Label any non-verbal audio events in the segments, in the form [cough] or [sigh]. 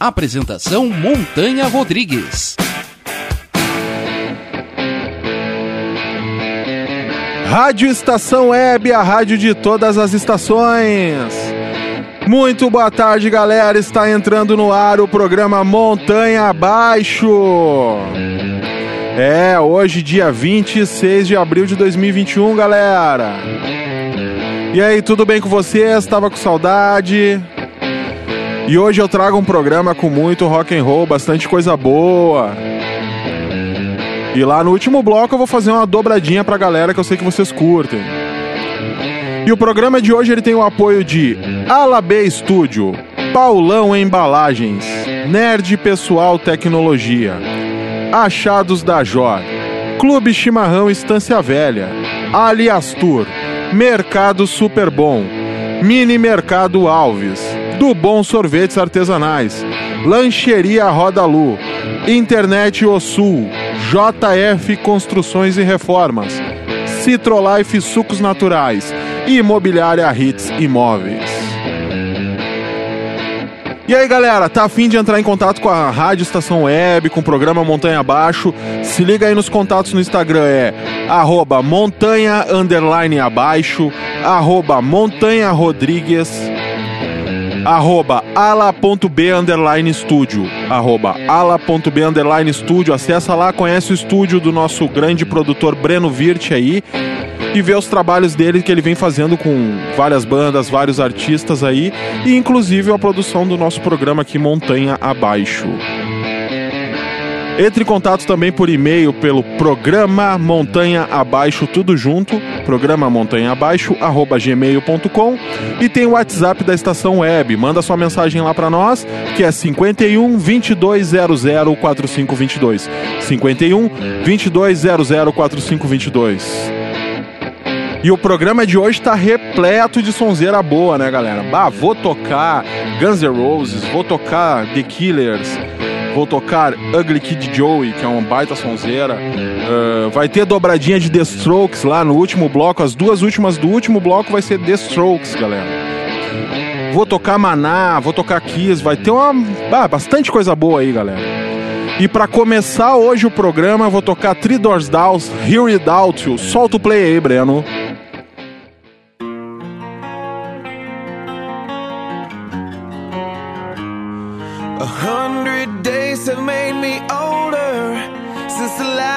Apresentação Montanha Rodrigues. Rádio Estação Web, a rádio de todas as estações. Muito boa tarde, galera. Está entrando no ar o programa Montanha Abaixo. É, hoje, dia 26 de abril de 2021, galera. E aí, tudo bem com vocês? Estava com saudade? E hoje eu trago um programa com muito rock and roll, bastante coisa boa. E lá no último bloco eu vou fazer uma dobradinha pra galera que eu sei que vocês curtem. E o programa de hoje ele tem o apoio de Alab Studio, Paulão Embalagens, Nerd Pessoal Tecnologia, Achados da Jor, Clube Chimarrão Estância Velha, Alias Tour, Mercado Super Bom, Mini Mercado Alves, do Bom Sorvetes Artesanais, Lancheria Roda Lu, Internet O Sul, JF Construções e Reformas, Citrolife Sucos Naturais e Imobiliária Hits Imóveis. E aí galera, tá afim de entrar em contato com a Rádio Estação Web, com o programa Montanha Abaixo? Se liga aí nos contatos no Instagram, é arroba montanha abaixo, arroba montanha rodrigues, arroba ala.b underline estúdio, arroba ala.b underline estúdio, acessa lá, conhece o estúdio do nosso grande produtor Breno Virt aí e vê os trabalhos dele que ele vem fazendo com várias bandas, vários artistas aí e inclusive a produção do nosso programa aqui Montanha Abaixo. Entre em contato também por e-mail pelo programa Montanha Abaixo, tudo junto, programa Montanha Abaixo, arroba gmail.com e tem o WhatsApp da estação web. Manda sua mensagem lá para nós, que é 51 2200 4522. 51 2200 4522. E o programa de hoje tá repleto de sonzeira boa, né, galera? Bah, vou tocar Guns N' Roses, vou tocar The Killers, vou tocar Ugly Kid Joey, que é uma baita sonzeira. Uh, vai ter dobradinha de The Strokes lá no último bloco. As duas últimas do último bloco vai ser The Strokes, galera. Vou tocar Maná, vou tocar Kiss, vai ter uma ah, bastante coisa boa aí, galera. E para começar hoje o programa, eu vou tocar Three Doors Down, Here Without You. Solta o play aí, Breno.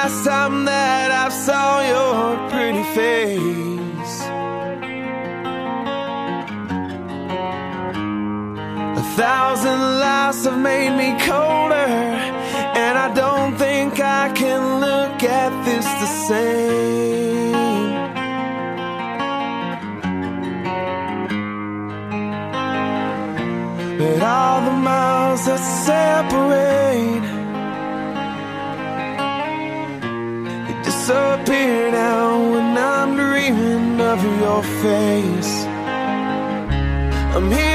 Last time that I saw your pretty face. A thousand lies have made me colder, and I don't think I can look at this the same. But all the miles that of your face. I'm here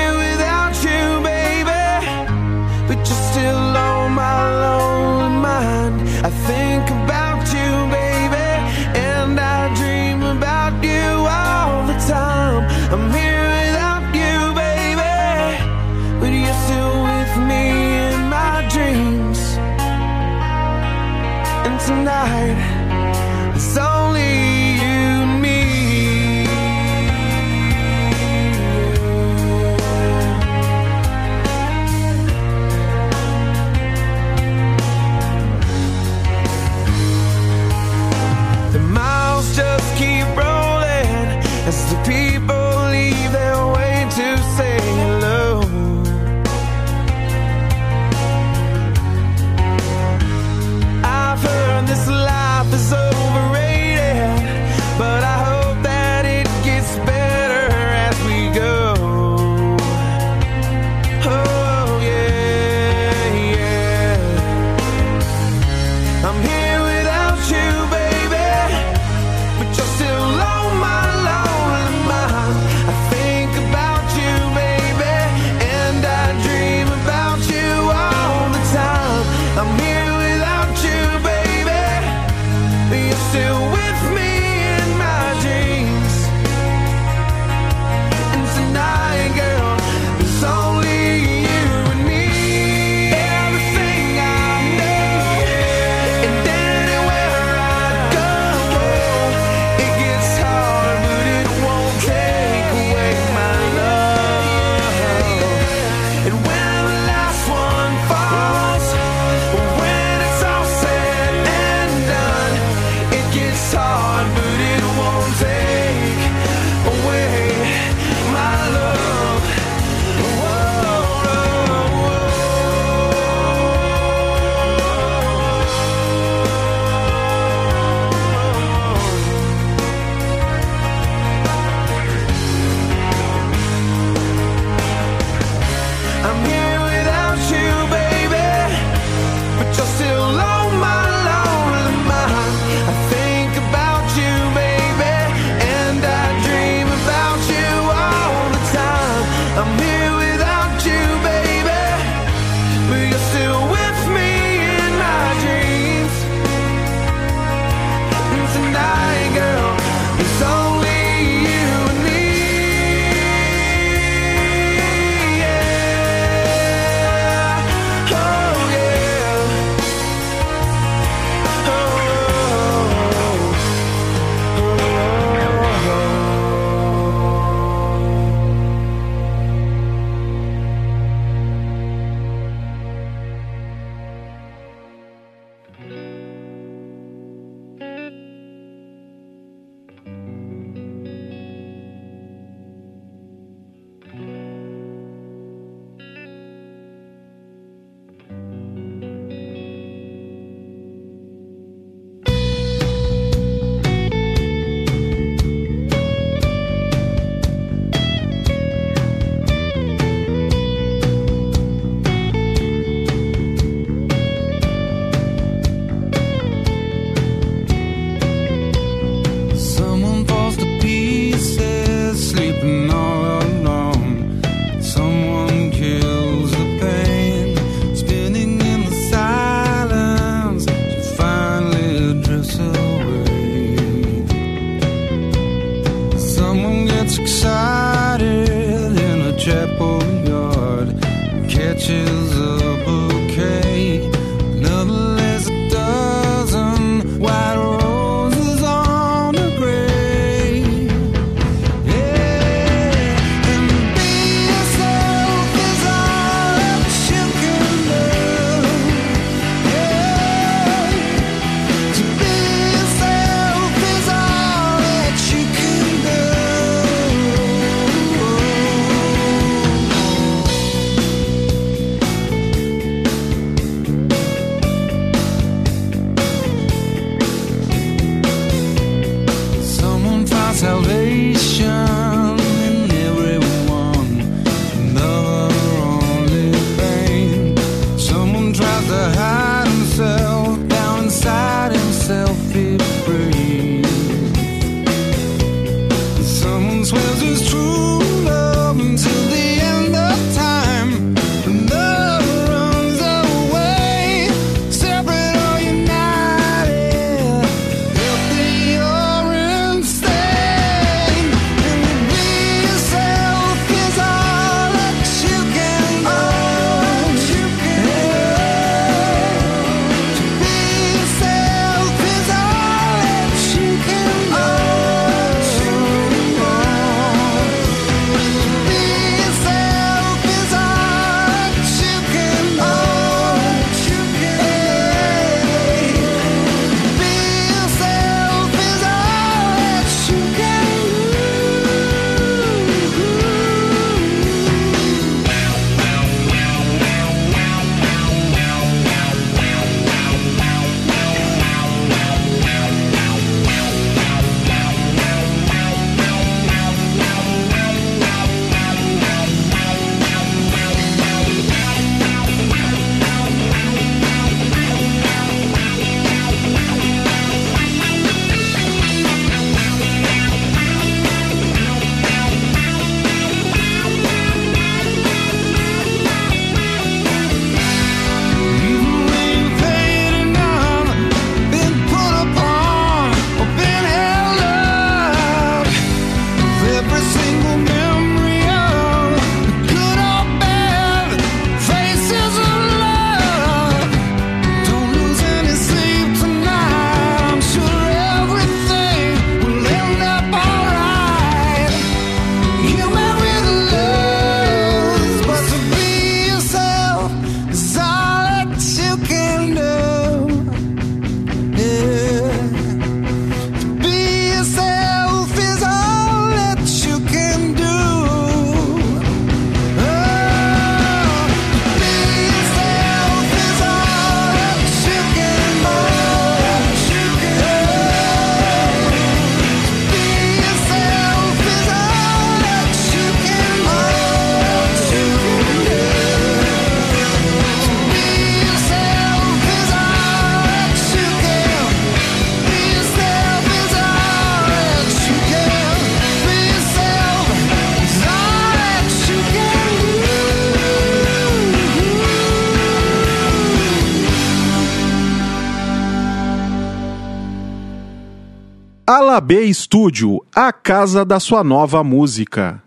Alabê Estúdio, a casa da sua nova música.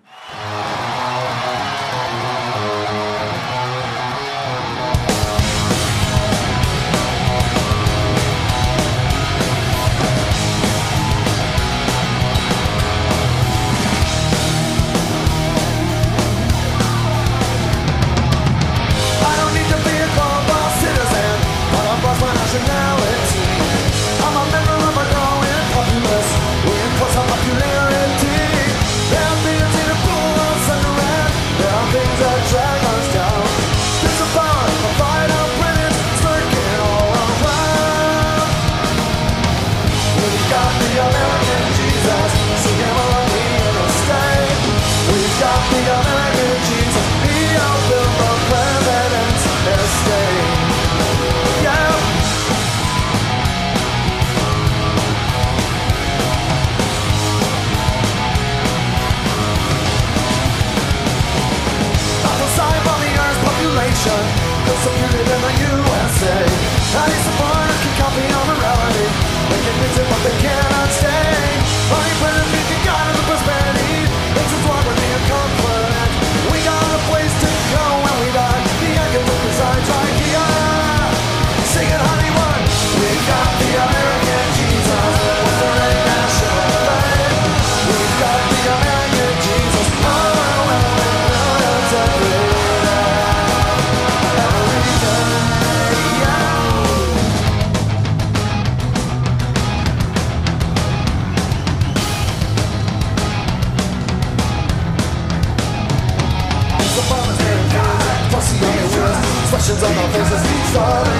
sorry.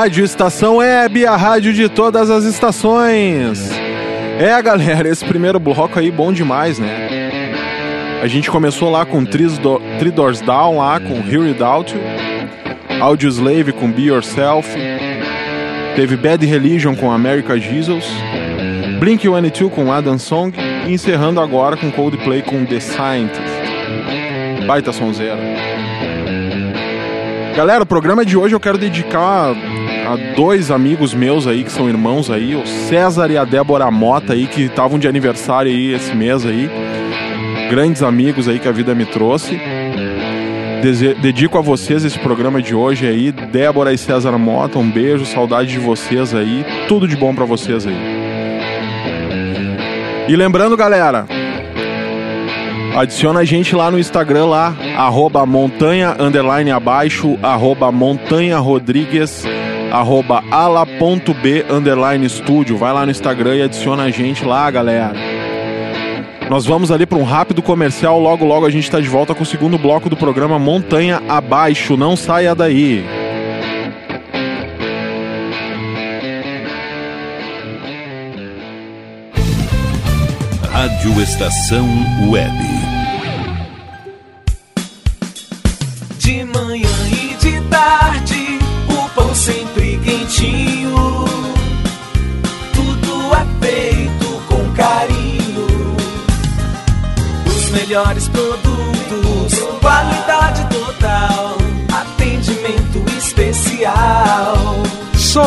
Rádio Estação Web, a rádio de todas as estações. É, galera, esse primeiro bloco aí bom demais, né? A gente começou lá com Three Do- Three Doors Down, lá com Hear It Out You. Audio Slave com Be Yourself. Teve Bad Religion com America Jesus. Blink-182 com Adam Song. E encerrando agora com Coldplay com The Scientist. Baita sonzeira. Galera, o programa de hoje eu quero dedicar a dois amigos meus aí, que são irmãos aí, o César e a Débora Mota aí, que estavam de aniversário aí esse mês aí. Grandes amigos aí que a vida me trouxe. Dese- Dedico a vocês esse programa de hoje aí. Débora e César Mota, um beijo, saudade de vocês aí. Tudo de bom pra vocês aí. E lembrando, galera, Adiciona a gente lá no Instagram lá, arroba montanha underline abaixo, arroba montanha rodrigues, arroba ala.b underline estúdio. Vai lá no Instagram e adiciona a gente lá, galera. Nós vamos ali para um rápido comercial, logo logo a gente está de volta com o segundo bloco do programa Montanha Abaixo. Não saia daí. Rádio Estação Web.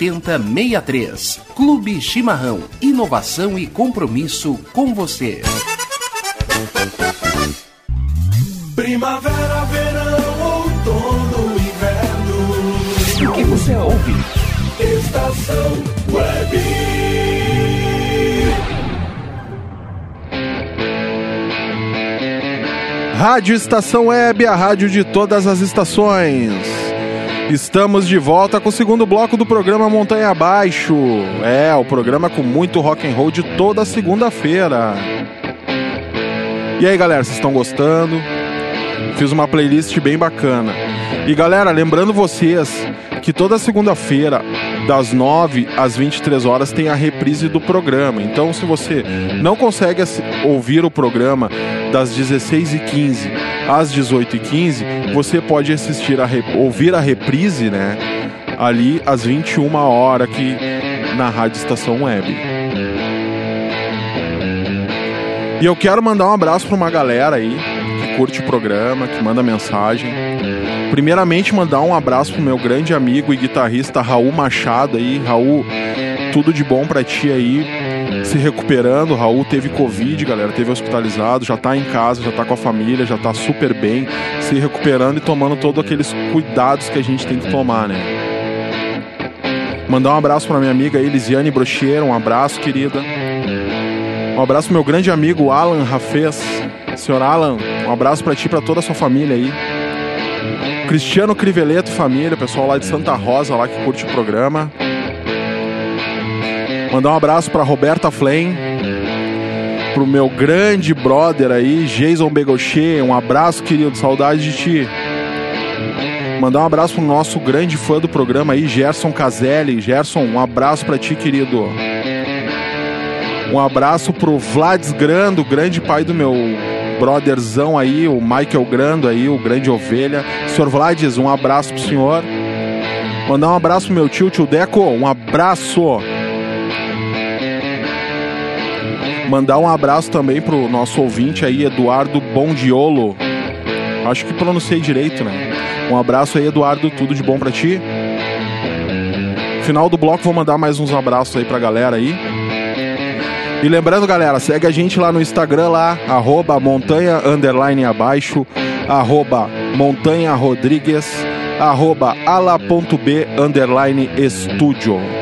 7063. Clube Chimarrão. Inovação e compromisso com você. Primavera, verão, outono, inverno. O que você ouve? Estação Web. Rádio Estação Web, a rádio de todas as estações. Estamos de volta com o segundo bloco do programa Montanha Abaixo. É, o programa com muito rock and roll de toda segunda-feira. E aí, galera, vocês estão gostando? Fiz uma playlist bem bacana. E galera, lembrando vocês que toda segunda-feira, das 9 às 23 horas, tem a reprise do programa. Então, se você não consegue ouvir o programa das 16h15 às 18h15, você pode assistir a ouvir a reprise, né? Ali às 21 horas aqui na Rádio Estação Web. E eu quero mandar um abraço para uma galera aí que curte o programa, que manda mensagem. Primeiramente, mandar um abraço pro meu grande amigo e guitarrista Raul Machado aí. Raul, tudo de bom para ti aí se recuperando. O Raul teve Covid, galera, teve hospitalizado, já tá em casa, já tá com a família, já tá super bem, se recuperando e tomando todos aqueles cuidados que a gente tem que tomar, né? Mandar um abraço para minha amiga Elisiane Brocheiro, um abraço, querida. Um abraço pro meu grande amigo Alan Rafez. Senhor Alan, um abraço para ti e pra toda a sua família aí. Cristiano Criveleto, família, pessoal lá de Santa Rosa, lá que curte o programa. Mandar um abraço para Roberta Flame, pro meu grande brother aí, Jason Begocher. Um abraço, querido, saudade de ti. Mandar um abraço pro nosso grande fã do programa aí, Gerson Caselli. Gerson, um abraço para ti, querido. Um abraço pro Vlads Grando, grande pai do meu brotherzão aí, o Michael Grando aí, o grande ovelha. Senhor Vlades, um abraço pro senhor. Mandar um abraço pro meu tio, tio Deco, um abraço. Mandar um abraço também pro nosso ouvinte aí, Eduardo Bondiolo. Acho que pronunciei direito, né? Um abraço aí, Eduardo. Tudo de bom para ti. Final do bloco, vou mandar mais uns abraços aí pra galera aí. E lembrando, galera, segue a gente lá no Instagram, lá, arroba montanha, underline abaixo, arroba montanha rodrigues, arroba ala.b, underline estúdio.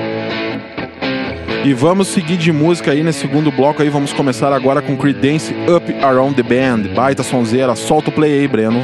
E vamos seguir de música aí nesse segundo bloco aí. Vamos começar agora com Creedence Up Around the Band. Baita sonzeira. Solta o play aí, Breno.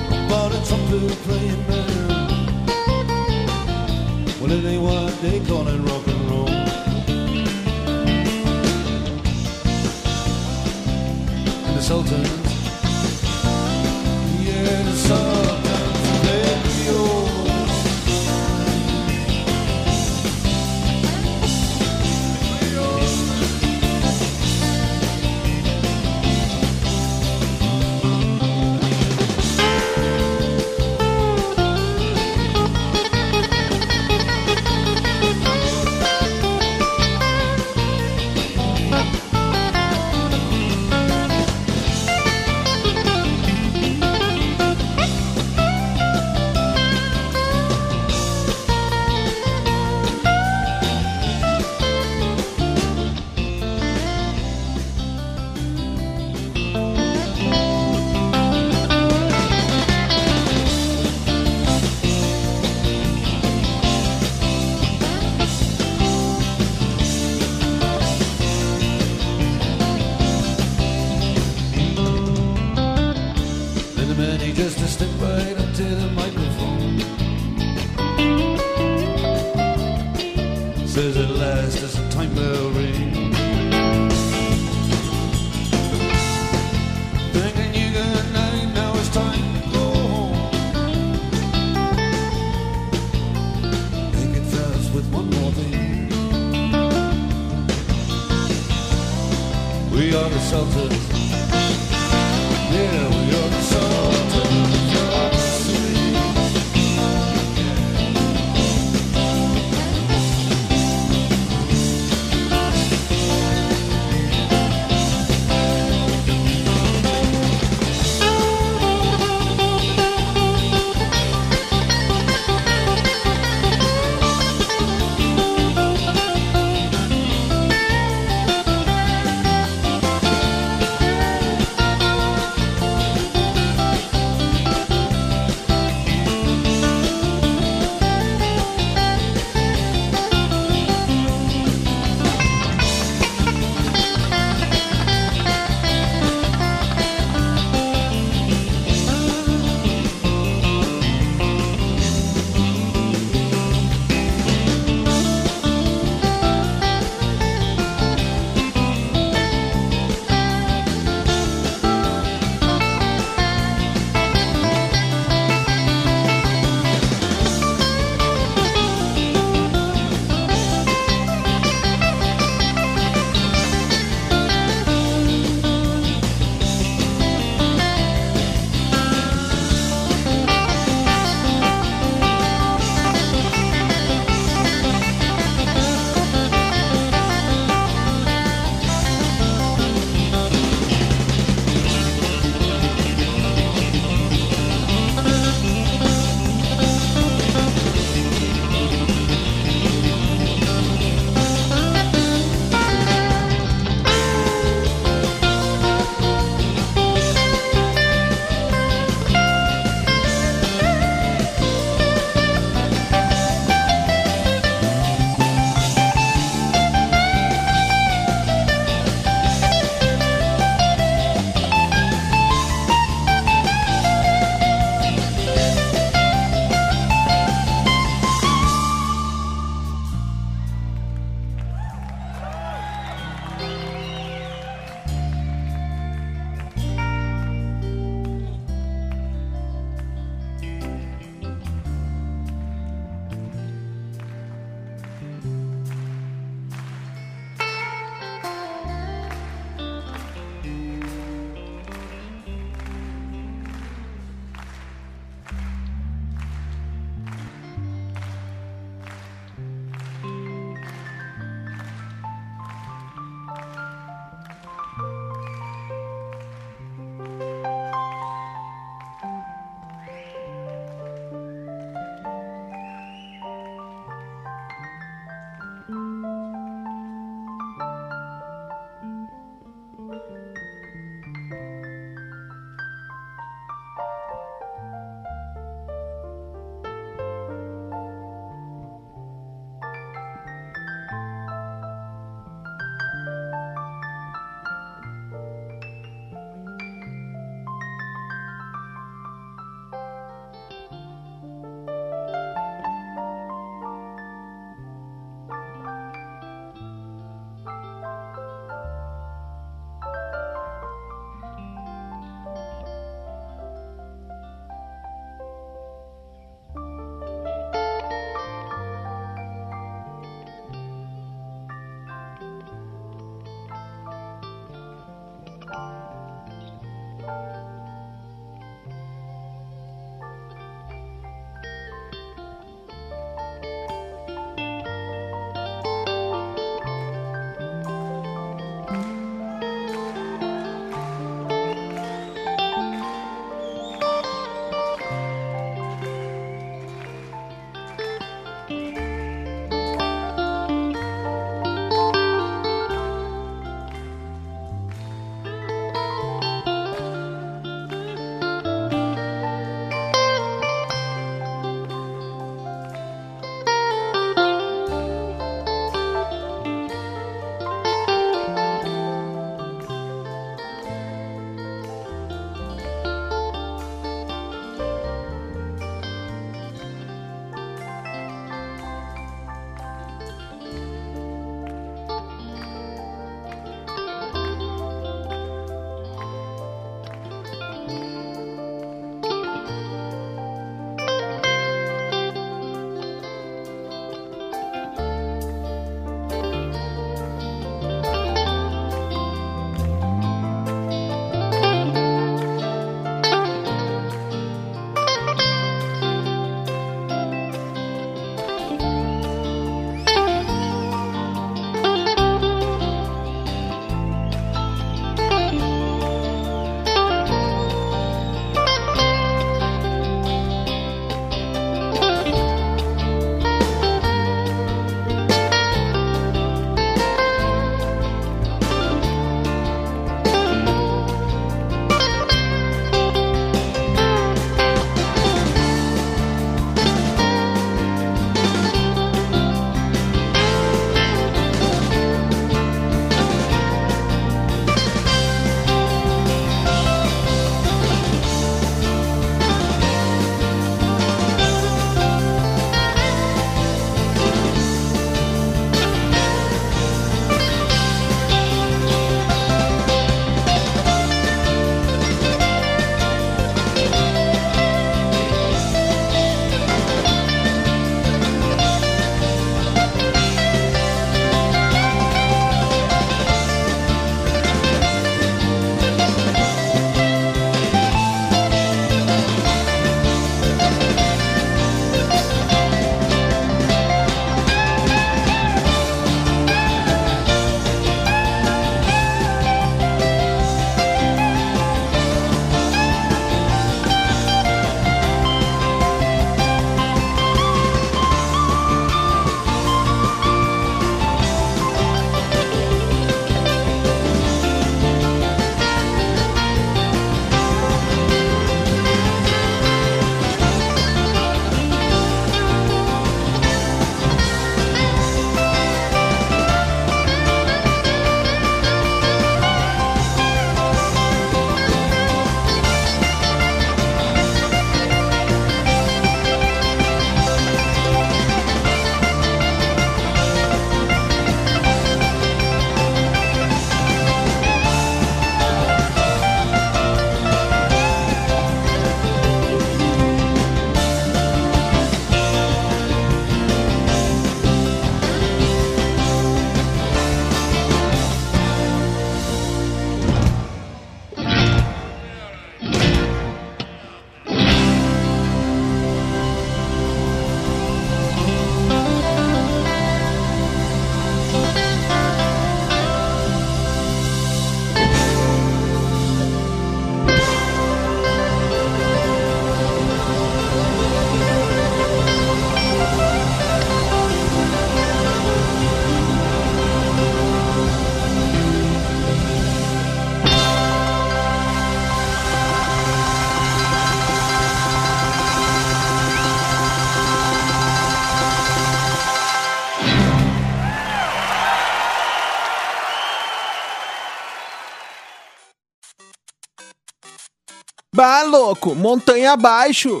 Louco, montanha abaixo.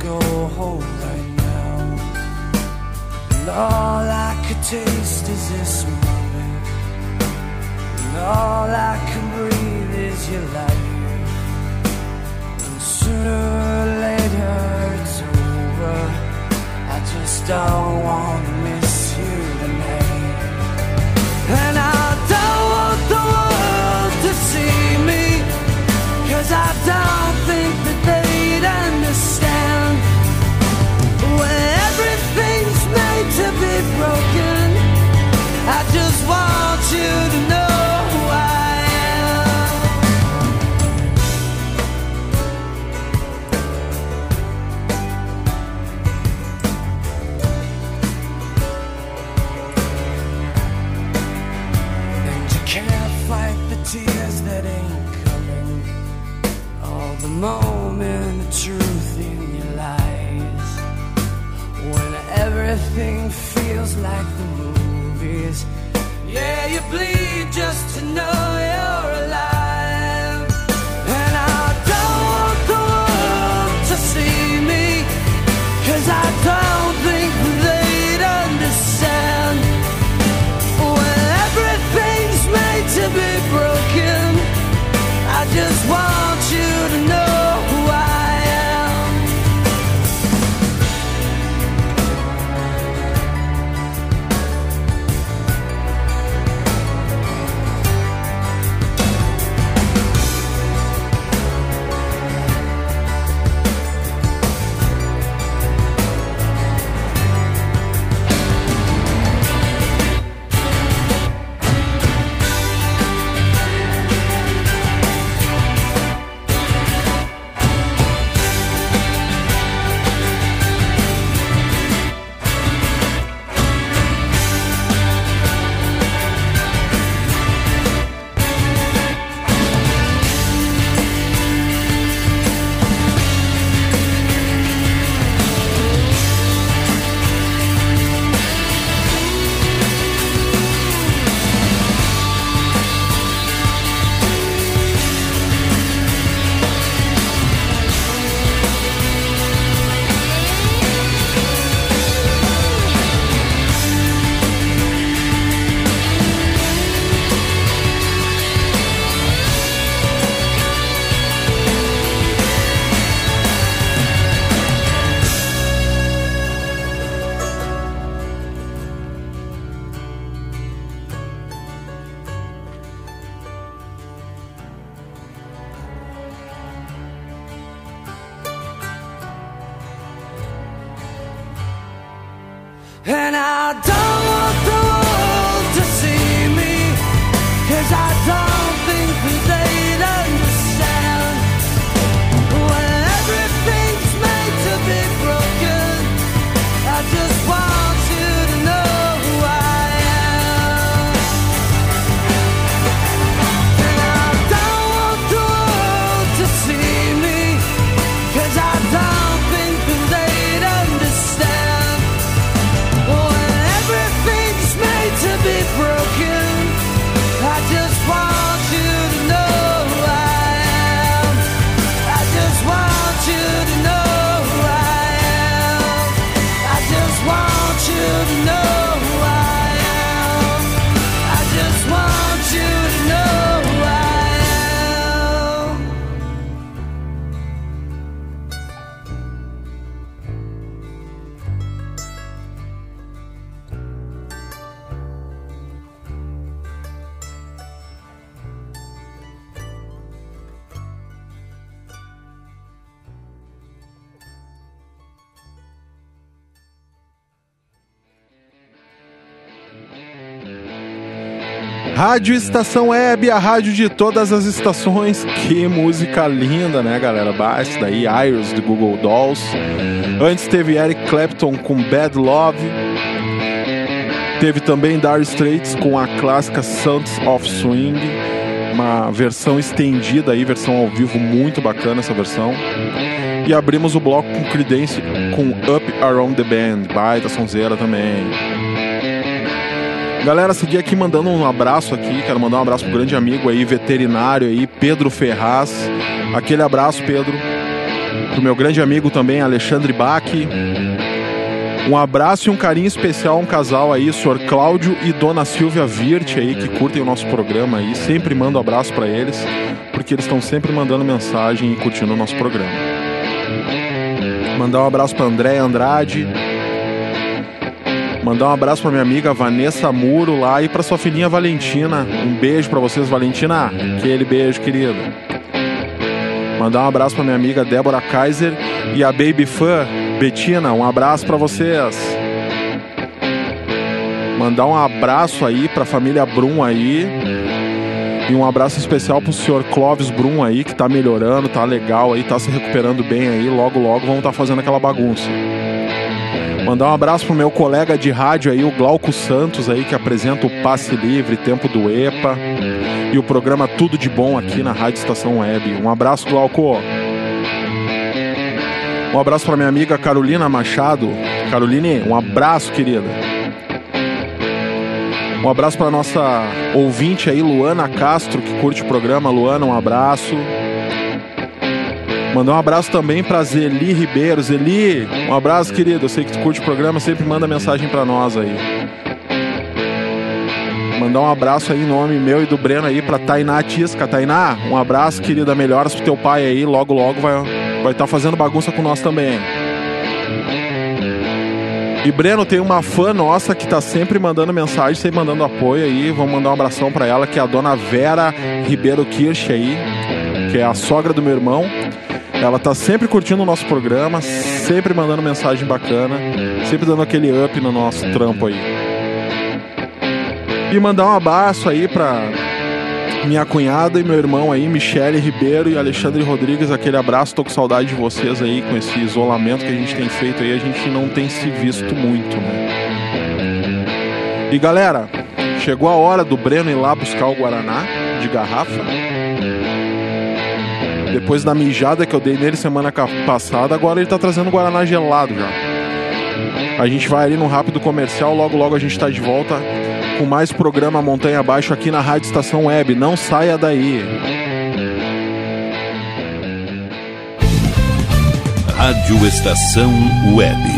Go home right now. And all I could taste is this moment. And all I can breathe is your light. And sooner or later it's over. I just don't wanna miss like the movies. Yeah, you bleed just to know Rádio Estação Web, a rádio de todas as estações. Que música linda, né, galera? Basta daí, Iris do Google Dolls. Antes teve Eric Clapton com Bad Love. Teve também Dire Straits com a clássica Sons of Swing. uma versão estendida aí, versão ao vivo muito bacana essa versão. E abrimos o bloco com Creedence com Up Around the Band, baita sonzeira também. Galera, segui aqui mandando um abraço aqui, quero mandar um abraço pro grande amigo aí, veterinário aí, Pedro Ferraz. Aquele abraço, Pedro. Pro meu grande amigo também, Alexandre Bach. Um abraço e um carinho especial a um casal aí, senhor Cláudio e dona Silvia Virt aí, que curtem o nosso programa aí. Sempre mando um abraço para eles, porque eles estão sempre mandando mensagem e curtindo o nosso programa. Mandar um abraço para André Andrade. Mandar um abraço para minha amiga Vanessa Muro lá e para sua filhinha Valentina. Um beijo para vocês, Valentina. Aquele beijo, querida. Mandar um abraço para minha amiga Débora Kaiser e a baby fã Betina. Um abraço para vocês. Mandar um abraço aí para a família Brum aí. E um abraço especial pro senhor Clóvis Brum aí, que tá melhorando, tá legal aí, tá se recuperando bem aí. Logo, logo vamos estar tá fazendo aquela bagunça. Mandar um abraço pro meu colega de rádio aí, o Glauco Santos aí, que apresenta o Passe Livre, Tempo do EPA e o programa Tudo de Bom aqui na Rádio Estação Web. Um abraço, Glauco. Um abraço para minha amiga Carolina Machado. Caroline, um abraço, querida. Um abraço para nossa ouvinte aí, Luana Castro, que curte o programa. Luana, um abraço. Mandar um abraço também para Zeli Ribeiro. Zeli, um abraço, querido. Eu sei que tu curte o programa, sempre manda mensagem para nós aí. Mandar um abraço aí em nome meu e do Breno aí pra Tainá Tisca. Tainá, um abraço, querida. Melhoras pro teu pai aí. Logo, logo vai estar vai tá fazendo bagunça com nós também. E Breno, tem uma fã nossa que tá sempre mandando mensagem, sempre mandando apoio aí. Vamos mandar um abração para ela, que é a dona Vera Ribeiro Kirsch aí, que é a sogra do meu irmão. Ela tá sempre curtindo o nosso programa, sempre mandando mensagem bacana, sempre dando aquele up no nosso trampo aí. E mandar um abraço aí pra minha cunhada e meu irmão aí, Michele Ribeiro e Alexandre Rodrigues, aquele abraço, tô com saudade de vocês aí com esse isolamento que a gente tem feito aí, a gente não tem se visto muito, né? E galera, chegou a hora do Breno ir lá buscar o Guaraná de garrafa. Depois da mijada que eu dei nele semana passada, agora ele tá trazendo Guaraná gelado já. A gente vai ali num rápido comercial, logo logo a gente tá de volta com mais programa Montanha Abaixo aqui na Rádio Estação Web. Não saia daí. Rádio Estação Web.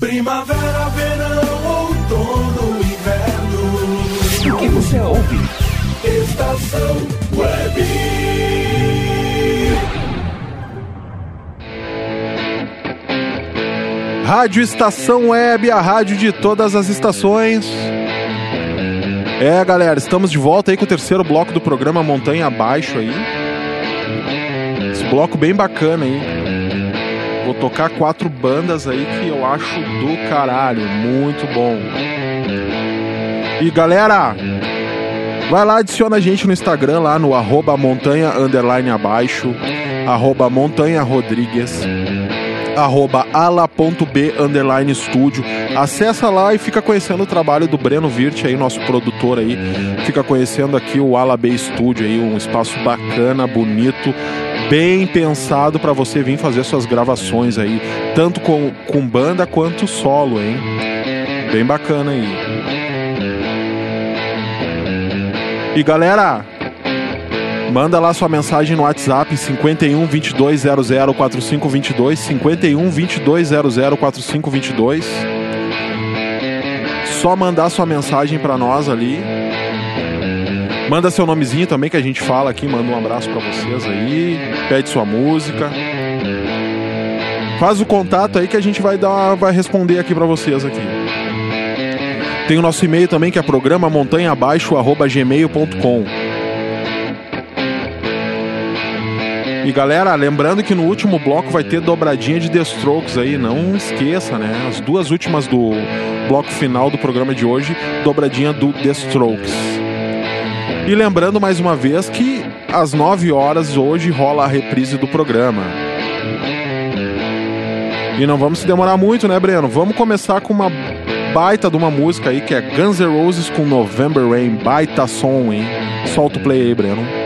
Primavera, verão, outono, inverno. O que você ouve? Estação Web. Rádio Estação Web, a rádio de todas as estações. É, galera, estamos de volta aí com o terceiro bloco do programa Montanha Abaixo aí. Esse bloco bem bacana aí. Vou tocar quatro bandas aí que eu acho do caralho, muito bom. E galera, vai lá, adiciona a gente no Instagram lá no arroba montanha underline abaixo, arroba montanha rodrigues, arroba ala.b underline. Acessa lá e fica conhecendo o trabalho do Breno Virt aí, nosso produtor aí. Fica conhecendo aqui o Ala B Studio aí, um espaço bacana, bonito, bem pensado para você vir fazer suas gravações aí, tanto com, com banda quanto solo, hein? Bem bacana aí. E galera, Manda lá sua mensagem no WhatsApp 51 22 00 4522 51 22 00 4522. Só mandar sua mensagem pra nós ali. Manda seu nomezinho também que a gente fala aqui, manda um abraço pra vocês aí, pede sua música. Faz o contato aí que a gente vai dar, vai responder aqui pra vocês aqui. Tem o nosso e-mail também que é programa montanhaabaixo@gmail.com. E galera, lembrando que no último bloco vai ter dobradinha de The Strokes aí, não esqueça, né? As duas últimas do bloco final do programa de hoje, dobradinha do The Strokes. E lembrando mais uma vez que às 9 horas hoje rola a reprise do programa. E não vamos se demorar muito, né, Breno? Vamos começar com uma baita de uma música aí que é Guns N' Roses com November Rain, baita som, hein? Solta o play aí, Breno.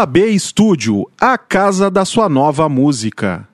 Alabê Estúdio, a casa da sua nova música.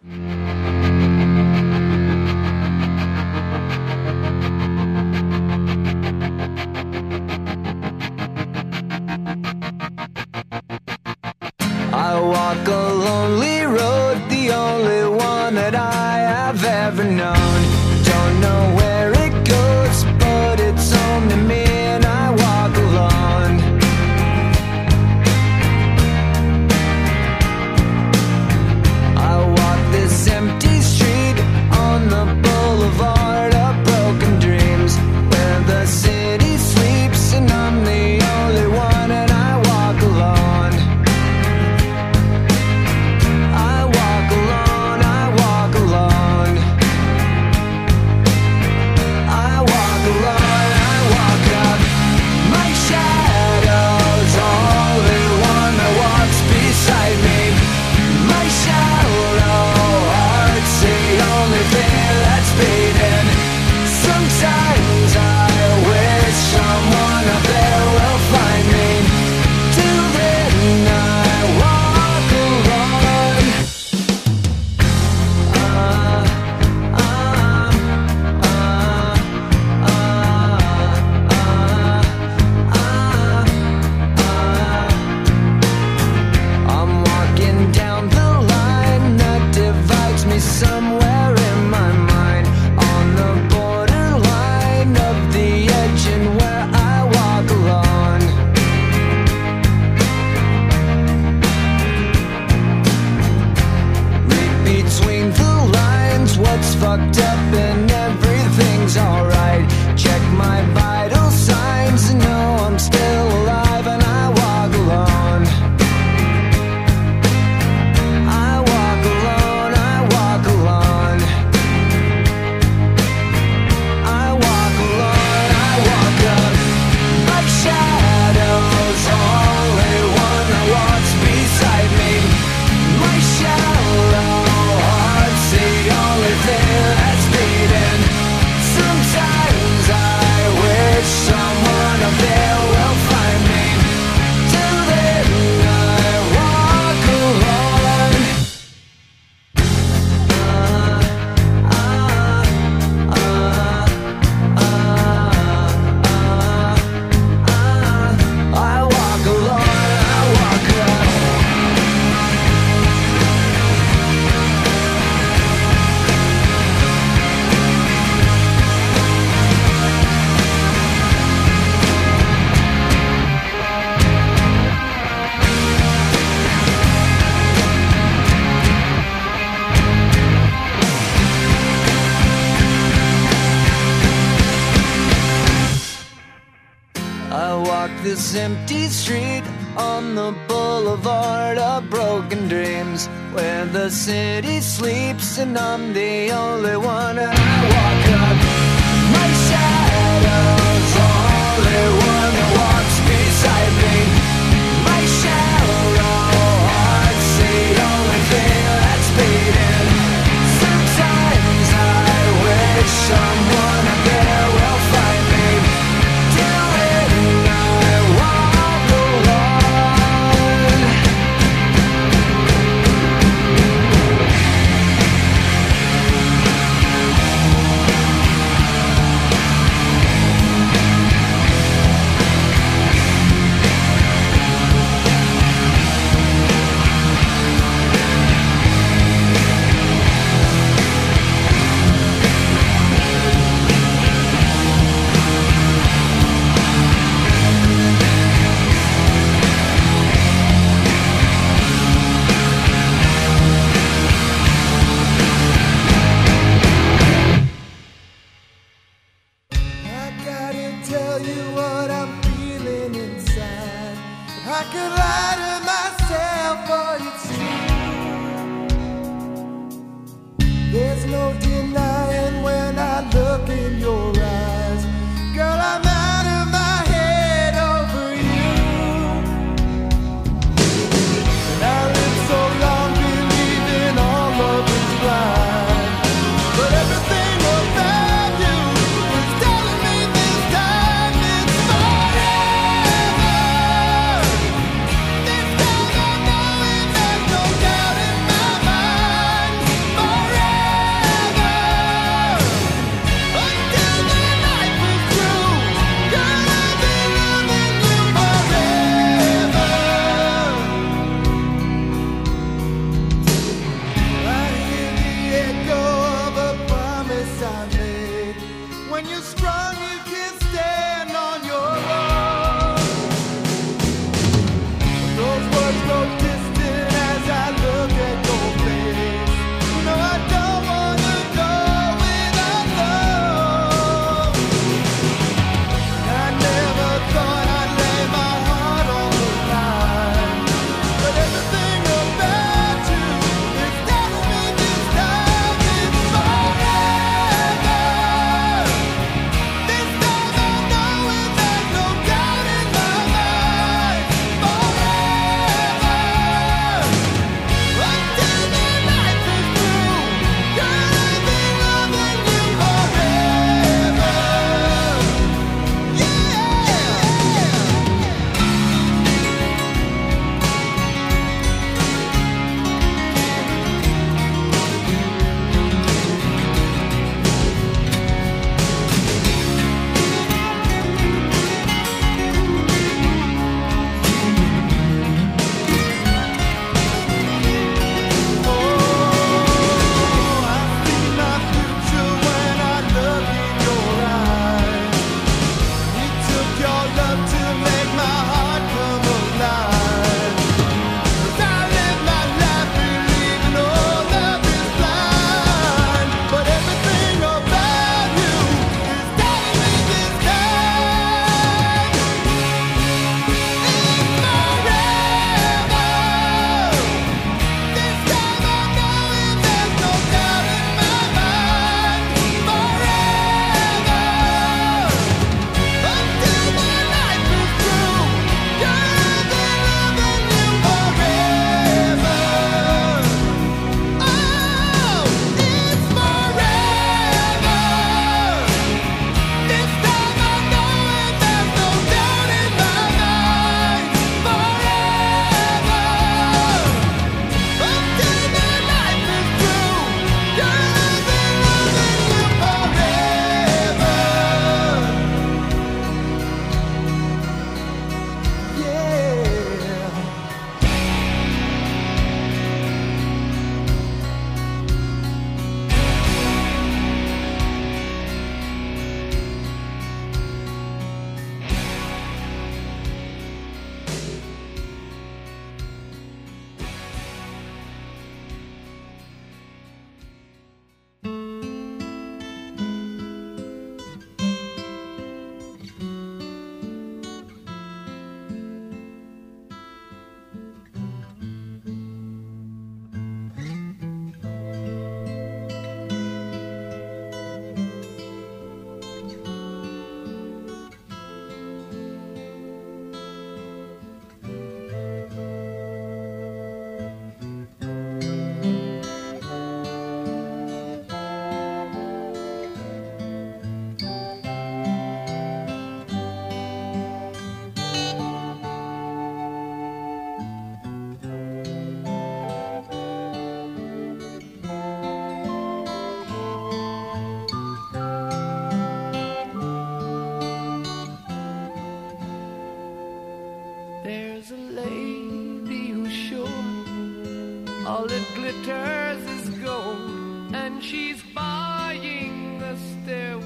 All it glitters is gold, and she's buying the stairway.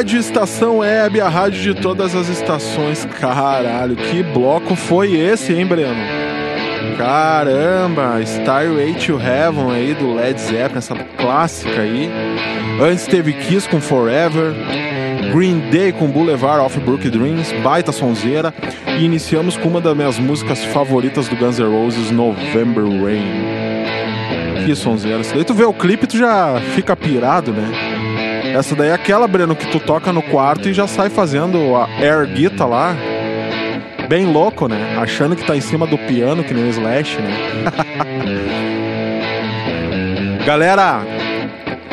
Rádio Estação Web, a rádio de todas as estações. Caralho, que bloco foi esse, hein, Breno? Caramba, Starway to Heaven aí do Led Zeppelin, essa clássica aí. Antes teve Kiss com Forever, Green Day com Boulevard of Brook Dreams, baita sonzeira. E iniciamos com uma das minhas músicas favoritas do Guns N' Roses, November Rain. Que sonzeira. Daí tu vê o clipe tu já fica pirado, né? Essa daí é aquela, Breno, que tu toca no quarto e já sai fazendo a air guitar lá. Bem louco, né? Achando que tá em cima do piano, que nem o Slash, né? [laughs] Galera,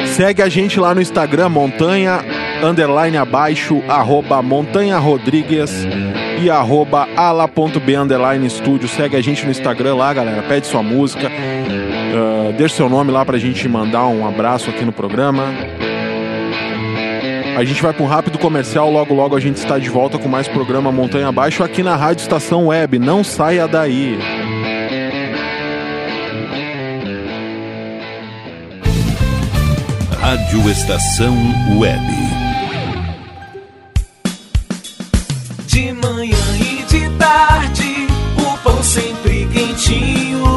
segue a gente lá no Instagram, montanha, underline abaixo, arroba montanha Rodrigues e arroba ala.b underline. Segue a gente no Instagram lá, galera. Pede sua música. Uh, deixa seu nome lá pra gente mandar um abraço aqui no programa. A gente vai para um rápido comercial, logo logo a gente está de volta com mais programa Montanha Abaixo aqui na Rádio Estação Web. Não saia daí. Rádio Estação Web. De manhã e de tarde, o pão sempre quentinho.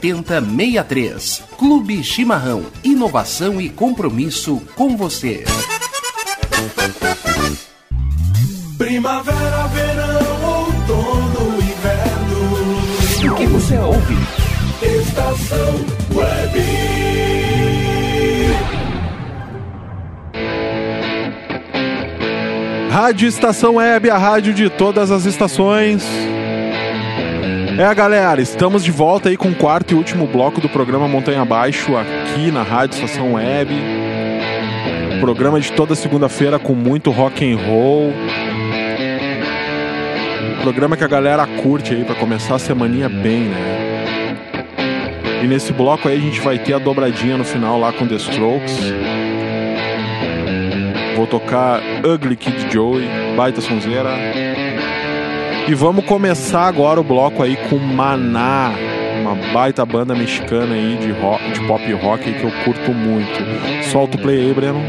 7063. Clube Chimarrão. Inovação e compromisso com você. Primavera, verão, outono, inverno. O que você ouve? Estação Web. Rádio Estação Web, a rádio de todas as estações. É, galera, estamos de volta aí com o quarto e último bloco do programa Montanha Abaixo, aqui na Rádio Estação Web. Programa de toda segunda-feira com muito rock and roll. Programa que a galera curte aí para começar a semaninha bem, né? E nesse bloco aí a gente vai ter a dobradinha no final lá com The Strokes. Vou tocar Ugly Kid Joey, baita sonzeira. E vamos começar agora o bloco aí com Maná, uma baita banda mexicana aí de, rock, de pop rock que eu curto muito. Solta o play aí, Breno.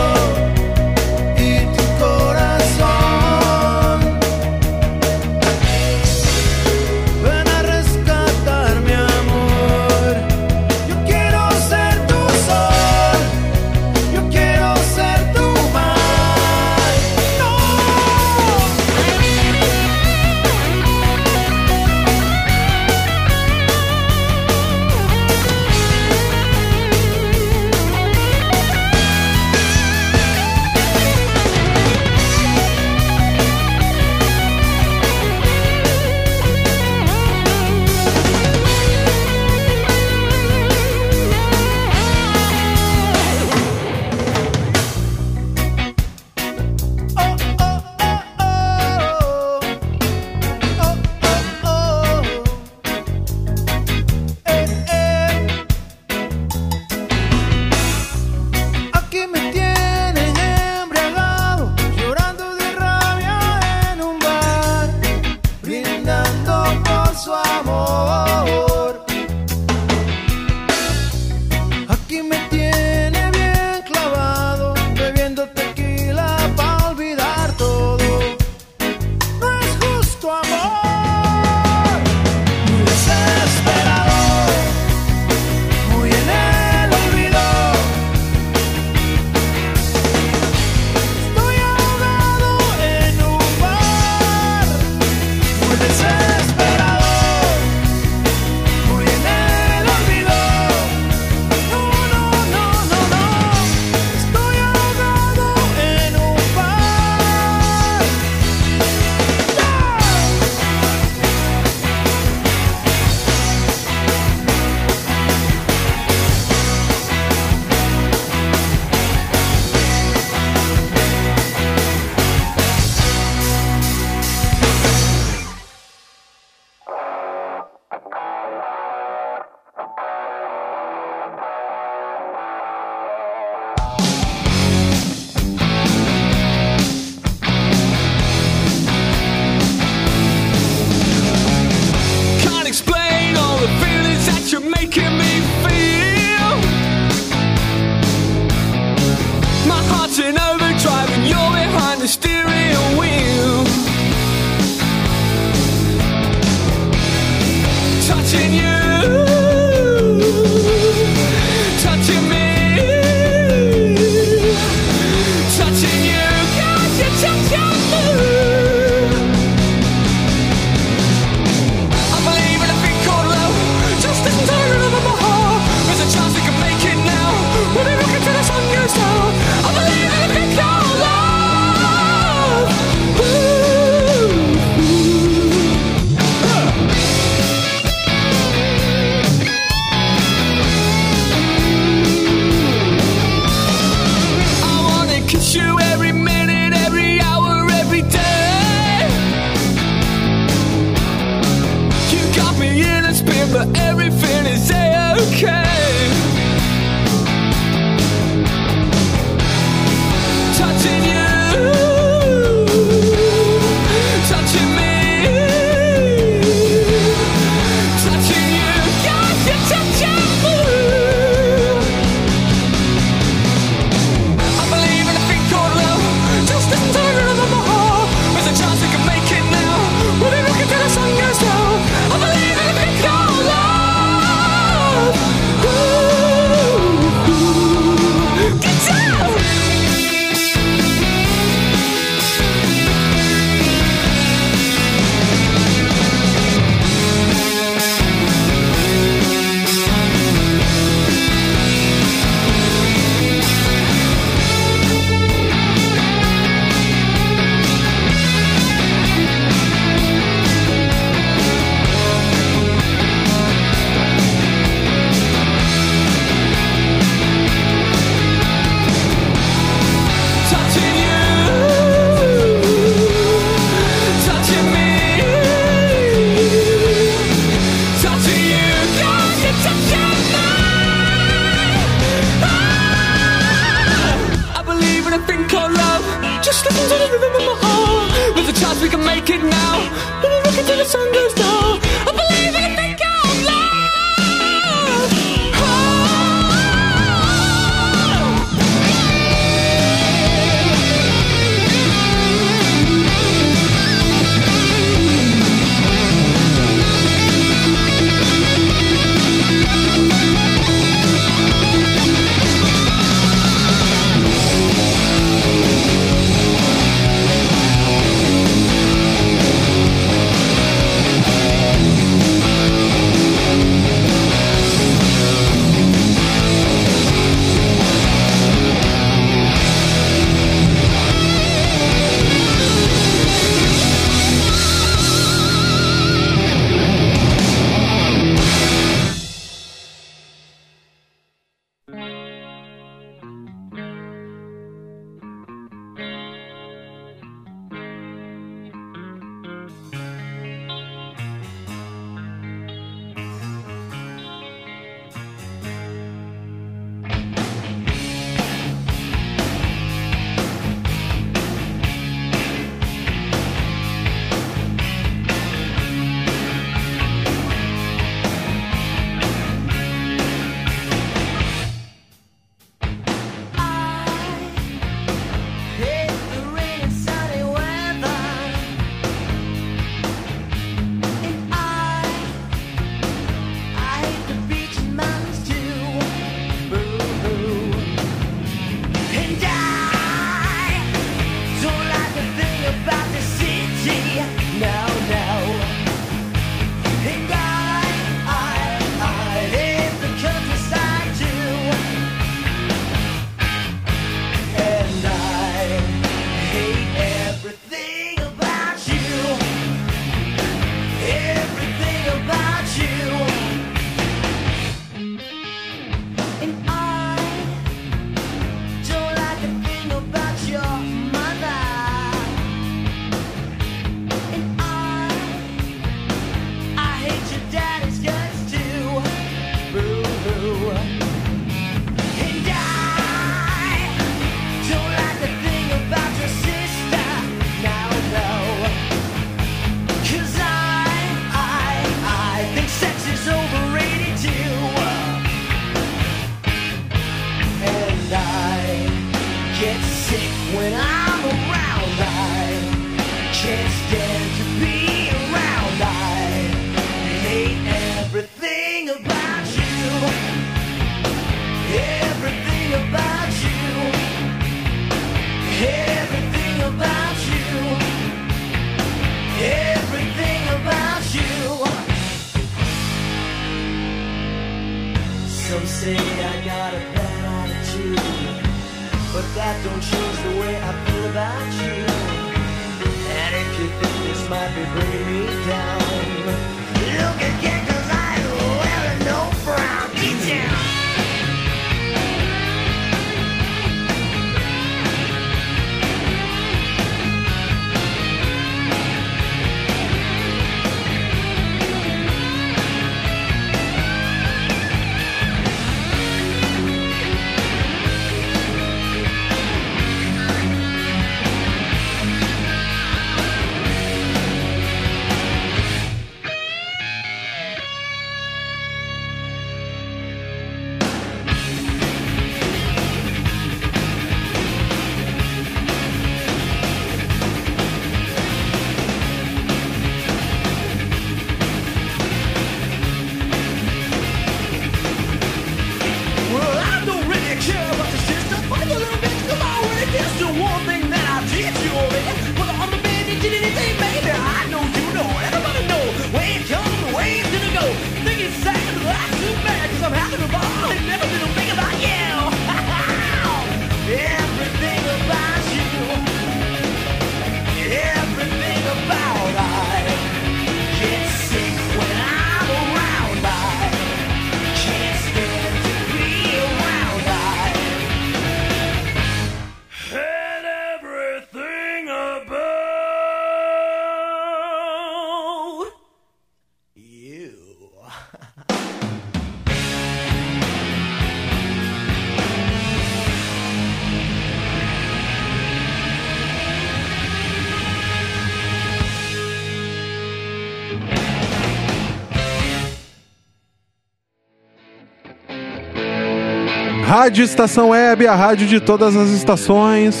Rádio Estação Web, a rádio de todas as estações.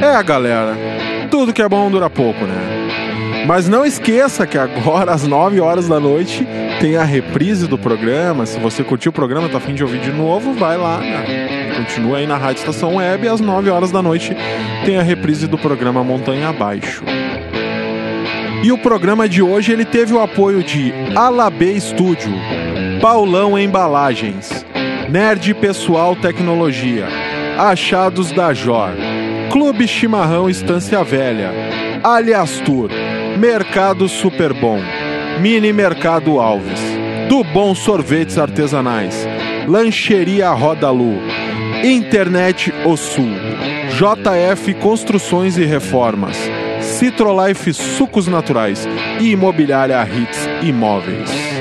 É, galera, tudo que é bom dura pouco, né? Mas não esqueça que agora, às 9 horas da noite, tem a reprise do programa. Se você curtiu o programa, tá afim de ouvir de novo, vai lá. Né? Continua aí na Rádio Estação Web, às 9 horas da noite tem a reprise do programa Montanha Abaixo. E o programa de hoje ele teve o apoio de Alabê Estúdio, Paulão Embalagens, Nerd Pessoal Tecnologia, Achados da Jor, Clube Chimarrão Estância Velha, Alias Tour, Mercado Super Bom, Mini Mercado Alves, Do Bom Sorvetes Artesanais, Lancheria Roda Lu, Internet O Sul, JF Construções e Reformas, Citrolife Sucos Naturais. E Imobiliária Hits Imóveis.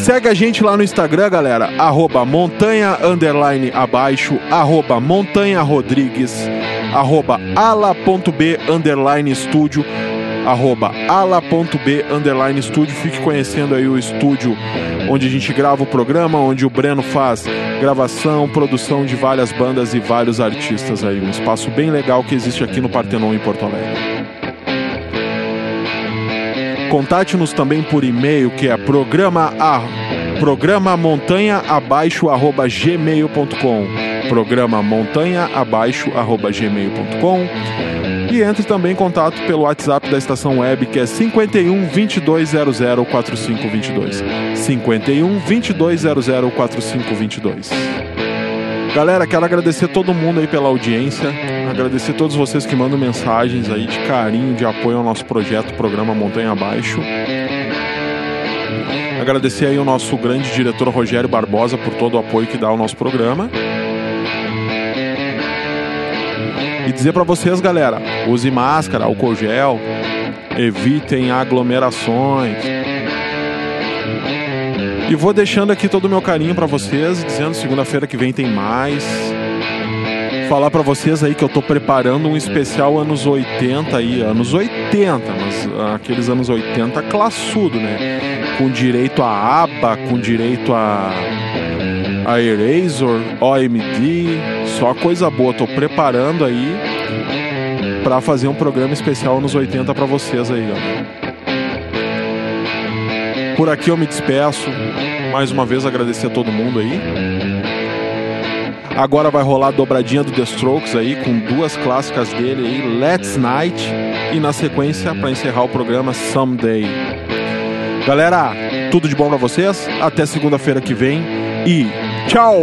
Segue a gente lá no Instagram, galera, arroba montanha underline abaixo, arroba montanha rodrigues, arroba ala.b underline estúdio, arroba ala.b underline estúdio. Fique conhecendo aí o estúdio onde a gente grava o programa, onde o Breno faz gravação, produção de várias bandas e vários artistas aí. Um espaço bem legal que existe aqui no Partenon em Porto Alegre. Contate-nos também por e-mail que é programa a programa montanha abaixo arroba gmail.com programa montanha abaixo arroba gmail.com e entre também em contato pelo WhatsApp da estação web que é 51 2200 4522 51 2200 4522 Galera, quero agradecer todo mundo aí pela audiência, agradecer todos vocês que mandam mensagens aí de carinho, de apoio ao nosso projeto, programa Montanha Abaixo. Agradecer aí o nosso grande diretor Rogério Barbosa por todo o apoio que dá ao nosso programa. E dizer pra vocês, galera, use máscara, álcool gel, evitem aglomerações. E vou deixando aqui todo o meu carinho pra vocês, dizendo segunda-feira que vem tem mais. Falar pra vocês aí que eu tô preparando um especial anos 80 aí, anos 80, mas aqueles anos 80 classudo, né? Com direito a aba, com direito a a Erasor, OMD, só coisa boa. Tô preparando aí pra fazer um programa especial anos 80 pra vocês aí, galera. Por aqui eu me despeço. Mais uma vez agradecer a todo mundo aí. Agora vai rolar a dobradinha do The Strokes aí, com duas clássicas dele aí, Let's Night e na sequência, para encerrar o programa, Someday. Galera, tudo de bom pra vocês. Até segunda-feira que vem e tchau!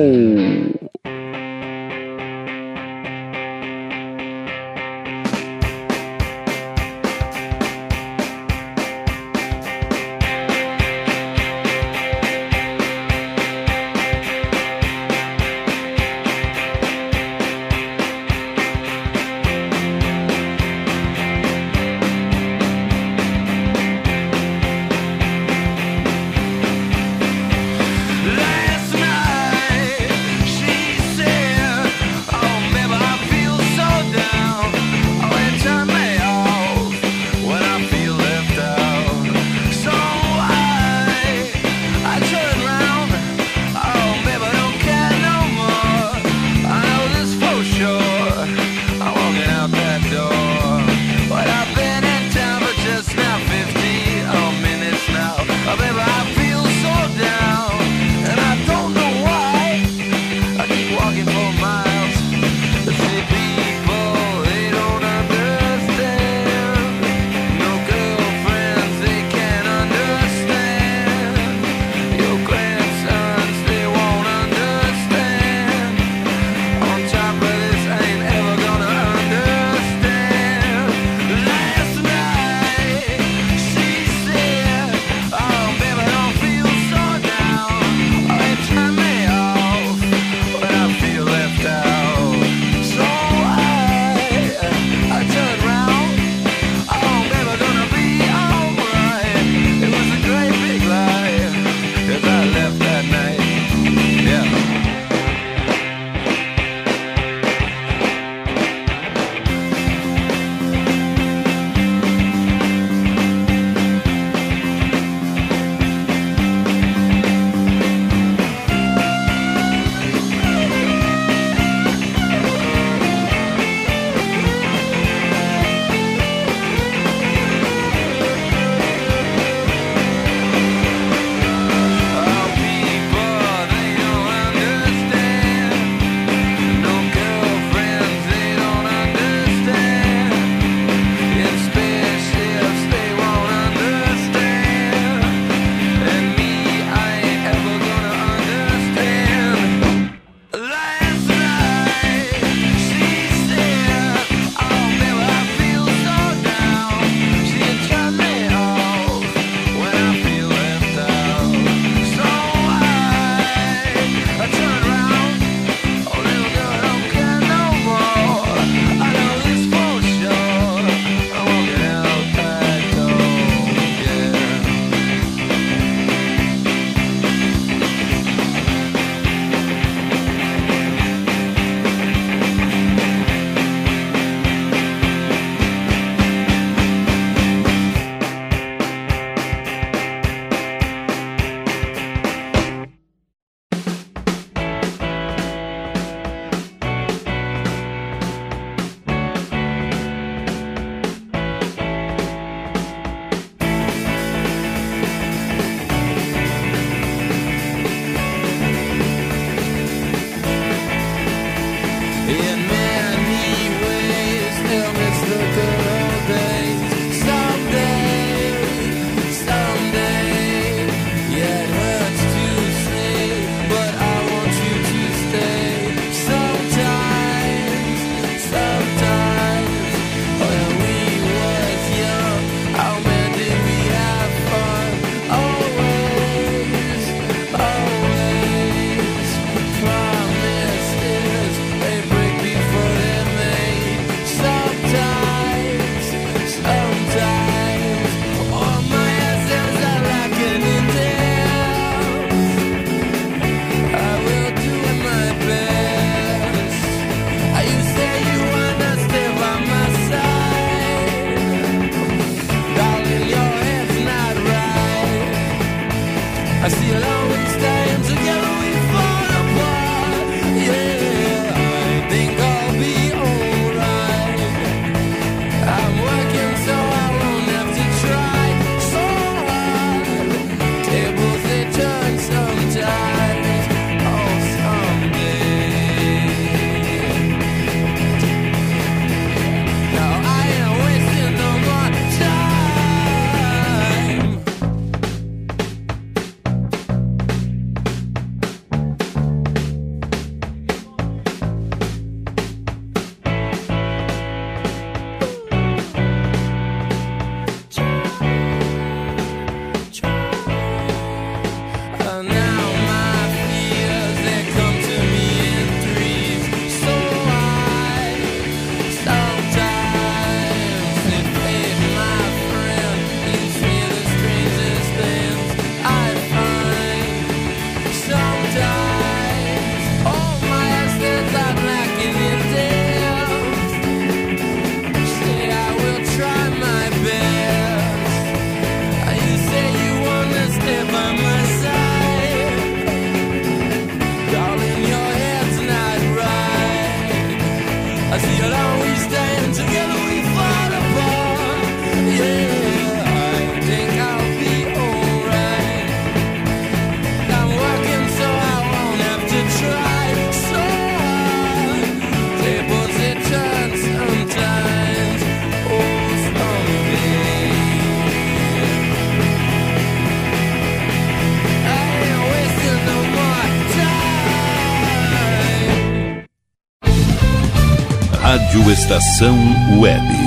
Estação Web.